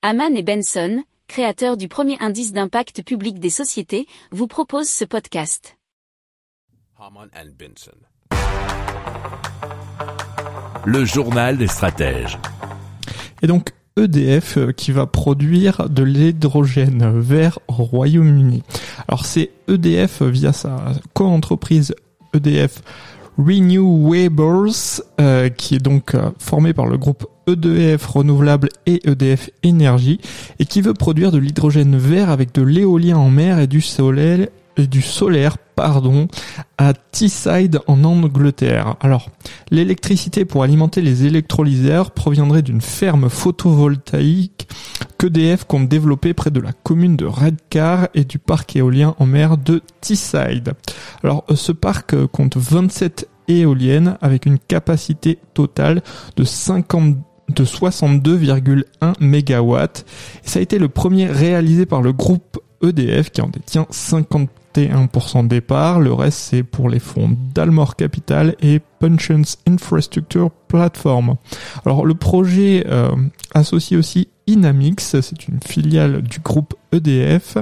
Haman et Benson, créateurs du premier indice d'impact public des sociétés, vous proposent ce podcast. Haman and Benson. Le journal des stratèges. Et donc EDF euh, qui va produire de l'hydrogène vert au Royaume-Uni. Alors c'est EDF via sa co-entreprise EDF Renewables euh, qui est donc euh, formé par le groupe EDF Renouvelable et EDF Énergie et qui veut produire de l'hydrogène vert avec de l'éolien en mer et du et du solaire pardon, à Teesside en Angleterre. Alors, l'électricité pour alimenter les électrolyseurs proviendrait d'une ferme photovoltaïque qu'EDF compte développer près de la commune de Redcar et du parc éolien en mer de Teesside. Alors, ce parc compte 27 éoliennes avec une capacité totale de 50 de 62,1 MW. Ça a été le premier réalisé par le groupe EDF qui en détient 51% départ. Le reste, c'est pour les fonds Dalmor Capital et Pensions Infrastructure Platform. Alors, le projet euh, associe aussi Inamix, c'est une filiale du groupe EDF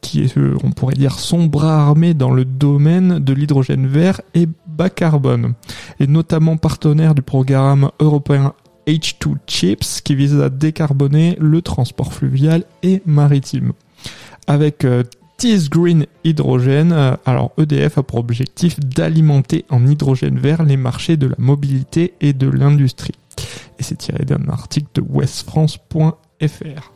qui est, euh, on pourrait dire, son bras armé dans le domaine de l'hydrogène vert et bas carbone, et notamment partenaire du programme européen H2 Chips qui vise à décarboner le transport fluvial et maritime avec euh, Green Hydrogen. Euh, alors EDF a pour objectif d'alimenter en hydrogène vert les marchés de la mobilité et de l'industrie. Et c'est tiré d'un article de westfrance.fr.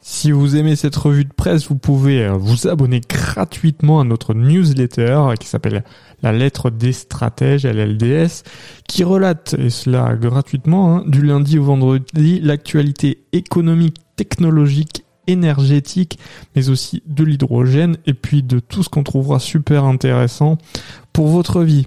Si vous aimez cette revue de presse, vous pouvez euh, vous abonner gratuitement à notre newsletter euh, qui s'appelle La lettre des stratèges, LLDS, qui relate, et cela gratuitement, hein, du lundi au vendredi, l'actualité économique, technologique énergétique, mais aussi de l'hydrogène et puis de tout ce qu'on trouvera super intéressant pour votre vie.